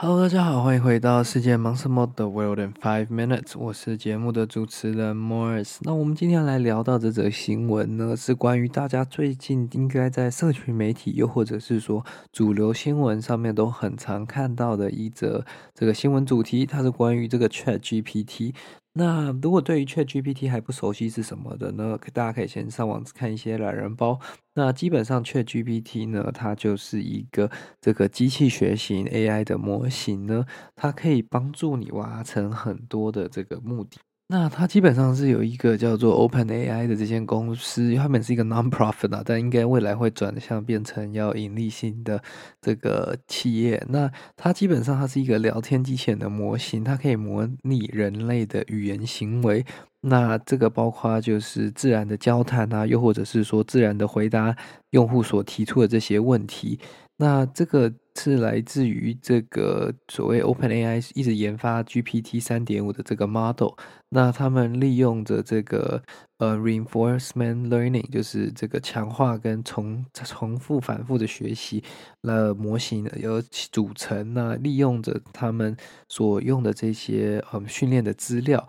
Hello，大家好，欢迎回到世界忙什么的 World in Five Minutes，我是节目的主持人 Morris。那我们今天来聊到这则新闻呢，是关于大家最近应该在社群媒体，又或者是说主流新闻上面都很常看到的一则这个新闻主题，它是关于这个 Chat GPT。那如果对于 ChatGPT 还不熟悉是什么的呢？大家可以先上网看一些懒人包。那基本上 ChatGPT 呢，它就是一个这个机器学习 AI 的模型呢，它可以帮助你完成很多的这个目的。那它基本上是有一个叫做 OpenAI 的这间公司，它本是一个 non-profit 啊，但应该未来会转向变成要盈利性的这个企业。那它基本上它是一个聊天机器人的模型，它可以模拟人类的语言行为。那这个包括就是自然的交谈啊，又或者是说自然的回答用户所提出的这些问题。那这个。是来自于这个所谓 OpenAI 一直研发 GPT 三点五的这个 model，那他们利用着这个呃 reinforcement learning，就是这个强化跟重重复反复的学习了模型有组成，那利用着他们所用的这些嗯训练的资料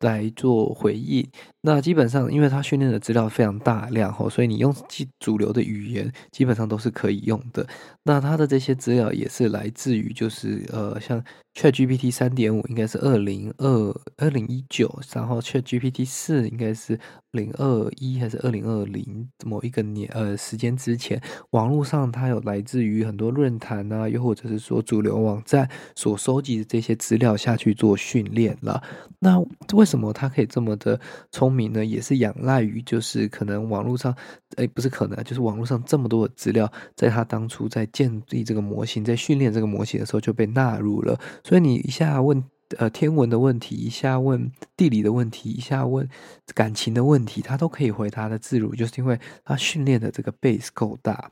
来做回应。那基本上，因为它训练的资料非常大量吼，所以你用主流的语言基本上都是可以用的。那它的这些资料也是来自于，就是呃，像 ChatGPT 三点五应该是二零二二零一九，然后 ChatGPT 四应该是零二一还是二零二零某一个年呃时间之前，网络上它有来自于很多论坛啊，又或者是说主流网站所收集的这些资料下去做训练了。那为什么它可以这么的聪明呢？也是仰赖于就是可能网络上，哎，不是可能，就是网络上这么多的资料，在它当初在建立这个模型，在训练这个模型的时候就被纳入了。所以你一下问呃天文的问题，一下问地理的问题，一下问感情的问题，他都可以回答的自如，就是因为他训练的这个 base 够大。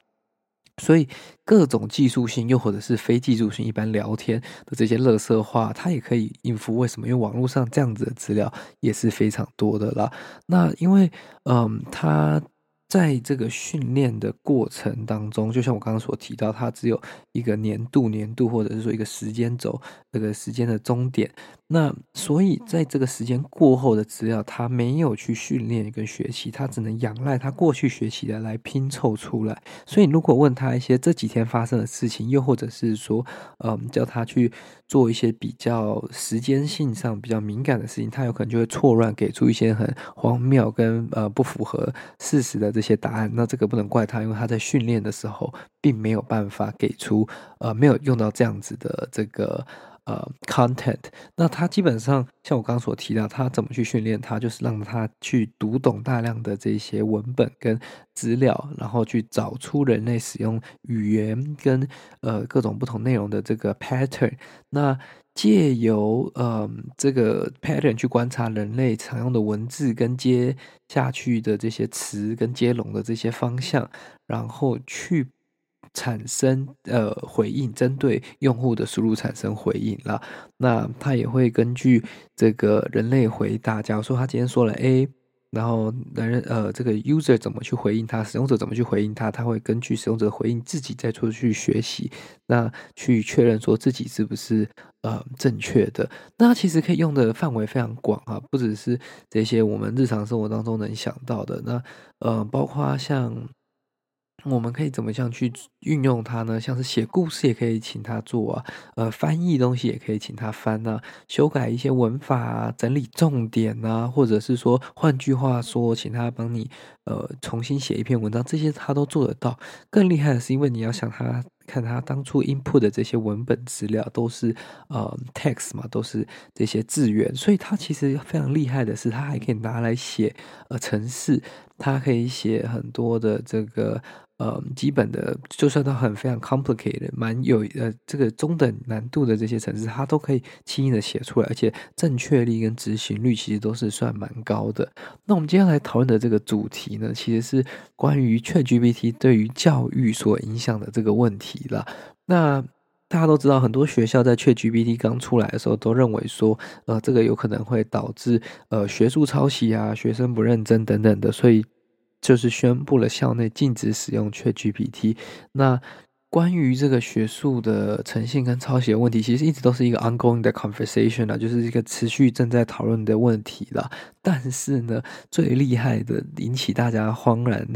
所以各种技术性又或者是非技术性，一般聊天的这些乐色话，它也可以应付。为什么？因为网络上这样子的资料也是非常多的啦。那因为嗯，它。在这个训练的过程当中，就像我刚刚所提到，它只有一个年度、年度，或者是说一个时间轴，这个时间的终点。那所以在这个时间过后的资料，他没有去训练跟学习，他只能仰赖他过去学习的来拼凑出来。所以如果问他一些这几天发生的事情，又或者是说，嗯，叫他去做一些比较时间性上比较敏感的事情，他有可能就会错乱给出一些很荒谬跟呃不符合事实的这些答案。那这个不能怪他，因为他在训练的时候并没有办法给出呃没有用到这样子的这个。呃，content，那他基本上像我刚刚所提到，他怎么去训练他，就是让他去读懂大量的这些文本跟资料，然后去找出人类使用语言跟呃各种不同内容的这个 pattern。那借由呃这个 pattern 去观察人类常用的文字跟接下去的这些词跟接龙的这些方向，然后去。产生呃回应，针对用户的输入产生回应了。那他也会根据这个人类回答，假如说他今天说了 A，然后人呃这个 user 怎么去回应他，使用者怎么去回应他，他会根据使用者回应自己再出去学习，那去确认说自己是不是呃正确的。那其实可以用的范围非常广啊，不只是这些我们日常生活当中能想到的。那呃包括像。我们可以怎么样去运用它呢？像是写故事也可以请他做啊，呃，翻译东西也可以请他翻啊，修改一些文法啊，整理重点啊，或者是说，换句话说，请他帮你呃重新写一篇文章，这些他都做得到。更厉害的是，因为你要想他看他当初 input 的这些文本资料都是呃 text 嘛，都是这些字源，所以他其实非常厉害的是，他还可以拿来写呃程式。它可以写很多的这个。呃，基本的，就算它很非常 complicated，蛮有呃这个中等难度的这些程式，它都可以轻易的写出来，而且正确率跟执行率其实都是算蛮高的。那我们接下来讨论的这个主题呢，其实是关于 ChatGPT 对于教育所影响的这个问题了。那大家都知道，很多学校在 ChatGPT 刚出来的时候，都认为说，呃，这个有可能会导致呃学术抄袭啊，学生不认真等等的，所以。就是宣布了校内禁止使用 ChatGPT。那关于这个学术的诚信跟抄袭的问题，其实一直都是一个 ongoing 的 conversation 啊，就是一个持续正在讨论的问题啦。但是呢，最厉害的引起大家慌然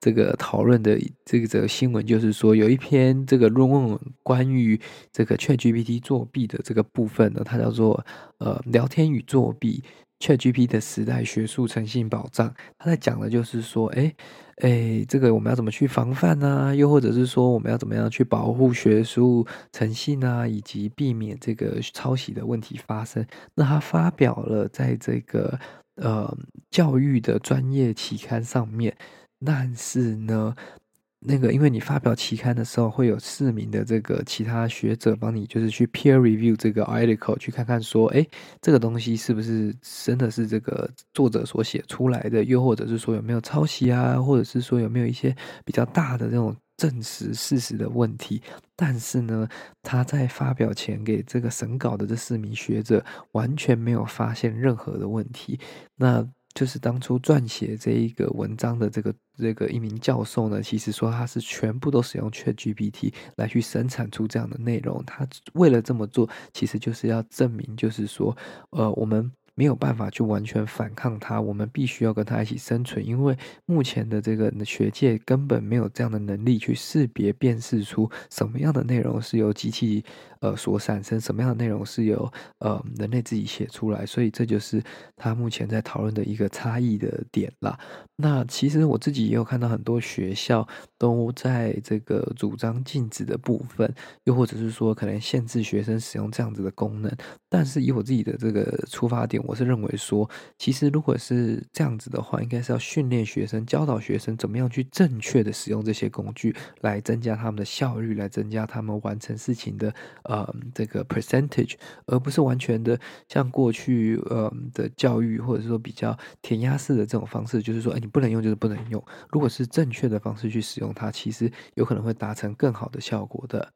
这个讨论的这个这个新闻，就是说有一篇这个论文关于这个 ChatGPT 作弊的这个部分呢，它叫做呃聊天与作弊。ChatGPT 的时代学术诚信保障，他在讲的就是说，哎，哎，这个我们要怎么去防范呢？又或者是说，我们要怎么样去保护学术诚信啊，以及避免这个抄袭的问题发生？那他发表了在这个呃教育的专业期刊上面，但是呢。那个，因为你发表期刊的时候，会有四名的这个其他学者帮你，就是去 peer review 这个 article，去看看说，哎，这个东西是不是真的是这个作者所写出来的，又或者是说有没有抄袭啊，或者是说有没有一些比较大的这种证实事实的问题。但是呢，他在发表前给这个审稿的这四名学者完全没有发现任何的问题。那。就是当初撰写这一个文章的这个这个一名教授呢，其实说他是全部都使用 ChatGPT 来去生产出这样的内容。他为了这么做，其实就是要证明，就是说，呃，我们。没有办法去完全反抗它，我们必须要跟它一起生存，因为目前的这个学界根本没有这样的能力去识别辨识出什么样的内容是由机器呃所产生，什么样的内容是由呃人类自己写出来，所以这就是他目前在讨论的一个差异的点啦。那其实我自己也有看到很多学校都在这个主张禁止的部分，又或者是说可能限制学生使用这样子的功能，但是以我自己的这个出发点。我是认为说，其实如果是这样子的话，应该是要训练学生、教导学生怎么样去正确的使用这些工具，来增加他们的效率，来增加他们完成事情的呃这个 percentage，而不是完全的像过去呃的教育，或者是说比较填鸭式的这种方式，就是说，哎，你不能用就是不能用。如果是正确的方式去使用它，其实有可能会达成更好的效果的。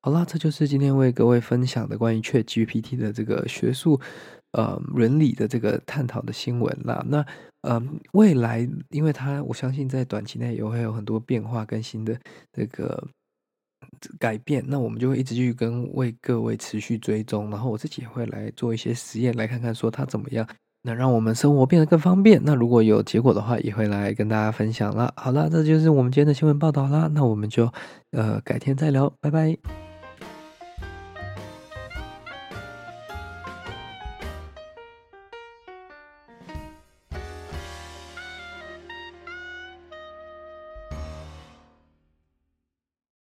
好啦，这就是今天为各位分享的关于 ChatGPT 的这个学术。呃，伦理的这个探讨的新闻啦，那呃，未来，因为它我相信在短期内也会有很多变化跟新的这个改变，那我们就会一直去跟为各位持续追踪，然后我自己也会来做一些实验，来看看说它怎么样能让我们生活变得更方便。那如果有结果的话，也会来跟大家分享啦。好啦，这就是我们今天的新闻报道啦，那我们就呃改天再聊，拜拜。